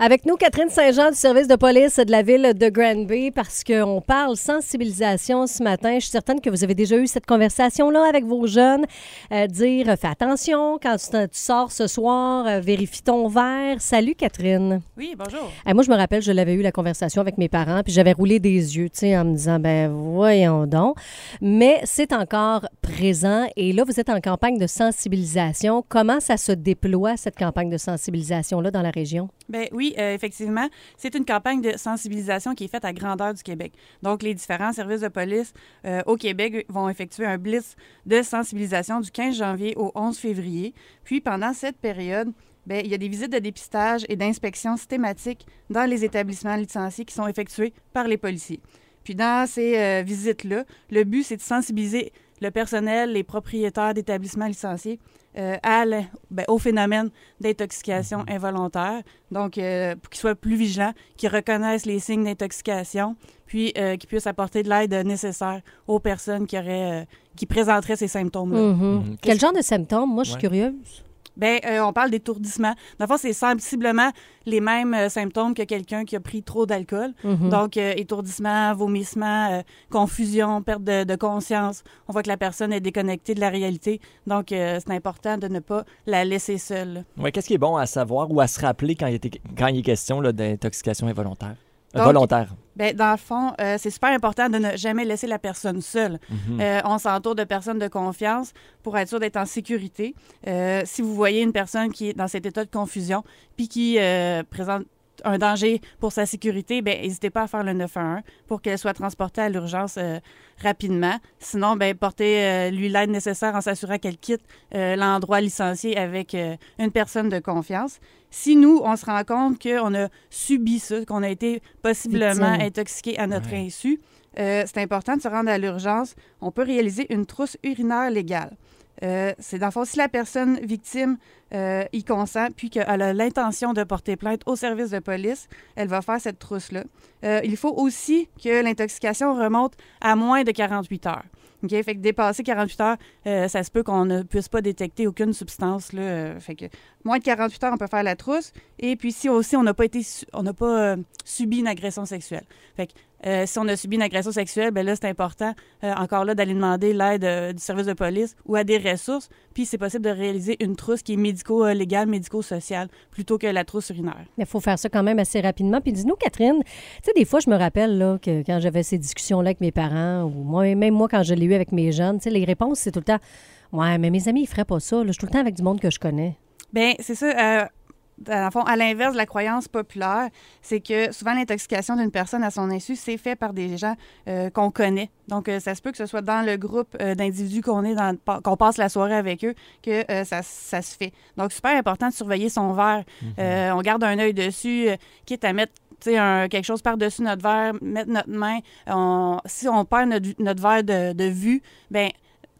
Avec nous, Catherine Saint-Jean du service de police de la ville de Granby, parce qu'on parle sensibilisation ce matin. Je suis certaine que vous avez déjà eu cette conversation-là avec vos jeunes. Euh, dire, fais attention, quand tu, tu sors ce soir, euh, vérifie ton verre. Salut, Catherine. Oui, bonjour. Euh, moi, je me rappelle, je l'avais eu la conversation avec mes parents, puis j'avais roulé des yeux, tu sais, en me disant, ben voyons donc. Mais c'est encore présent, et là, vous êtes en campagne de sensibilisation. Comment ça se déploie, cette campagne de sensibilisation-là, dans la région? Ben oui, euh, effectivement, c'est une campagne de sensibilisation qui est faite à grandeur du Québec. Donc, les différents services de police euh, au Québec vont effectuer un blitz de sensibilisation du 15 janvier au 11 février. Puis, pendant cette période, ben, il y a des visites de dépistage et d'inspection systématiques dans les établissements licenciés qui sont effectués par les policiers. Puis dans ces euh, visites-là, le but, c'est de sensibiliser le personnel, les propriétaires d'établissements licenciés euh, à ben, au phénomène d'intoxication Mhm. involontaire. Donc, euh, pour qu'ils soient plus vigilants, qu'ils reconnaissent les signes d'intoxication, puis euh, qu'ils puissent apporter de l'aide nécessaire aux personnes qui, auraient, euh, qui présenteraient ces symptômes-là. Mhm. Mhm. Quel genre de symptômes? Moi, je suis Ouais. curieuse. Ben, euh, on parle d'étourdissement. Dans le fond, c'est sensiblement les mêmes euh, symptômes que quelqu'un qui a pris trop d'alcool. Mhm. Donc, euh, étourdissement, vomissement, euh, confusion, perte de, de conscience. On voit que la personne est déconnectée de la réalité. Donc, euh, c'est important de ne pas la laisser seule. Ouais, Qu'est-ce qui est bon à savoir ou à se rappeler quand il, était- quand il est question d'intoxication involontaire? Donc, volontaire. Ben, dans le fond, euh, c'est super important de ne jamais laisser la personne seule. Mhm. Euh, on s'entoure de personnes de confiance pour être sûr d'être en sécurité. Euh, si vous voyez une personne qui est dans cet état de confusion puis qui présente un danger pour sa sécurité, ben n'hésitez pas à faire le 911 pour qu'elle soit transportée à l'urgence euh, rapidement. Sinon, ben portez euh, lui l'aide nécessaire en s'assurant qu'elle quitte euh, l'endroit licencié avec une personne de confiance. Si nous, on se rend compte qu'on a subi ça, qu'on a été possiblement intoxiqué à notre Ouais. insu, euh, c'est important de se rendre à l'urgence. On peut réaliser une trousse urinaire légale. Euh, c'est dans le fond, si la personne victime euh, y consent, puis qu'elle a l'intention de porter plainte au service de police, elle va faire cette trousse-là. Euh, il faut aussi que l'intoxication remonte à moins de 48 heures. OK? Fait que dépasser 48 heures, euh, ça se peut qu'on ne puisse pas détecter aucune substance. Là, Euh, fait que moins de 48 heures, on peut faire la trousse. Et puis si aussi on n'a pas été on n'a pas euh, subi une agression sexuelle. Euh, si on a subi une agression sexuelle, ben là, c'est important, euh, encore là, d'aller demander l'aide euh, du service de police ou à des ressources. Puis, c'est possible de réaliser une trousse qui est médico-légale, médico-sociale, plutôt que la trousse urinaire. Il faut faire ça quand même assez rapidement. Puis dis-nous, Catherine, tu sais, des fois, je me rappelle là, que quand j'avais ces discussions-là avec mes parents, ou moi, même moi, quand je l'ai eu avec mes jeunes, tu sais, les réponses, c'est tout le temps Ouais, mais mes amis, ils feraient pas ça. là. Je suis tout le temps avec du monde que je connais. Bien, c'est ça. Dans le fond, à l'inverse de la croyance populaire, c'est que souvent l'intoxication d'une personne à son insu, c'est fait par des gens euh, qu'on connaît. Donc, euh, ça se peut que ce soit dans le groupe euh, d'individus qu'on est, dans, qu'on passe la soirée avec eux, que ça, ça se fait. Donc, super important de surveiller son verre. Euh, on garde un œil dessus, quitte à mettre un- quelque chose par-dessus notre verre, mettre notre main. On- si on perd notre, notre verre de, de vue, ben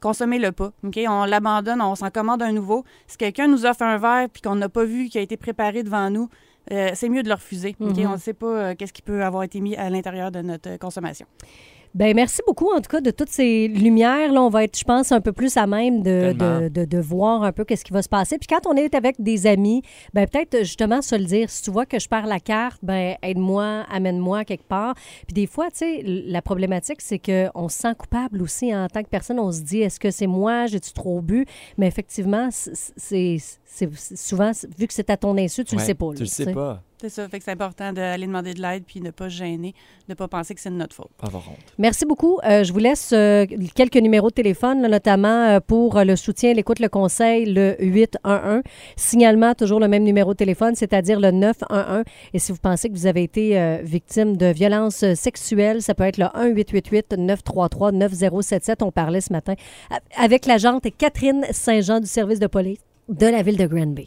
consommez-le pas. OK? On l'abandonne, on s'en commande un nouveau. Si quelqu'un nous offre un verre puis qu'on n'a pas vu, qui a été préparé devant nous, euh, c'est mieux de le refuser. OK? Mhm. On ne sait pas euh, qu'est-ce qui peut avoir été mis à l'intérieur de notre euh, consommation. Ben merci beaucoup, en tout cas, de toutes ces lumières. Là, on va être, je pense, un peu plus à même de, Tellement. de, de, de voir un peu qu'est-ce qui va se passer. Puis quand on est avec des amis, ben peut-être justement se le dire. Si tu vois que je perds la carte, ben aide-moi, amène-moi quelque part. Puis des fois, tu sais, la problématique, c'est qu'on se sent coupable aussi en tant que personne. On se dit, est-ce que c'est moi, j'ai-tu trop bu? Mais effectivement, c'est souvent, vu que c'est à ton insu, tu le Ouais, sais pas. là, Tu le sais. pas. C'est ça. Fait que c'est important d'aller demander de l'aide puis ne pas se gêner, ne pas penser que c'est de notre faute. Pas avoir honte. Merci beaucoup. Euh, je vous laisse euh, quelques numéros de téléphone, là, notamment euh, pour le soutien, l'écoute, le conseil, le 811. Signalement, toujours le même numéro de téléphone, c'est-à-dire le 911. Et si vous pensez que vous avez été euh, victime de violences sexuelles, ça peut être le 1-888-933-9077. On parlait ce matin avec l'agente Catherine Saint-Jean du service de police de la ville de Granby.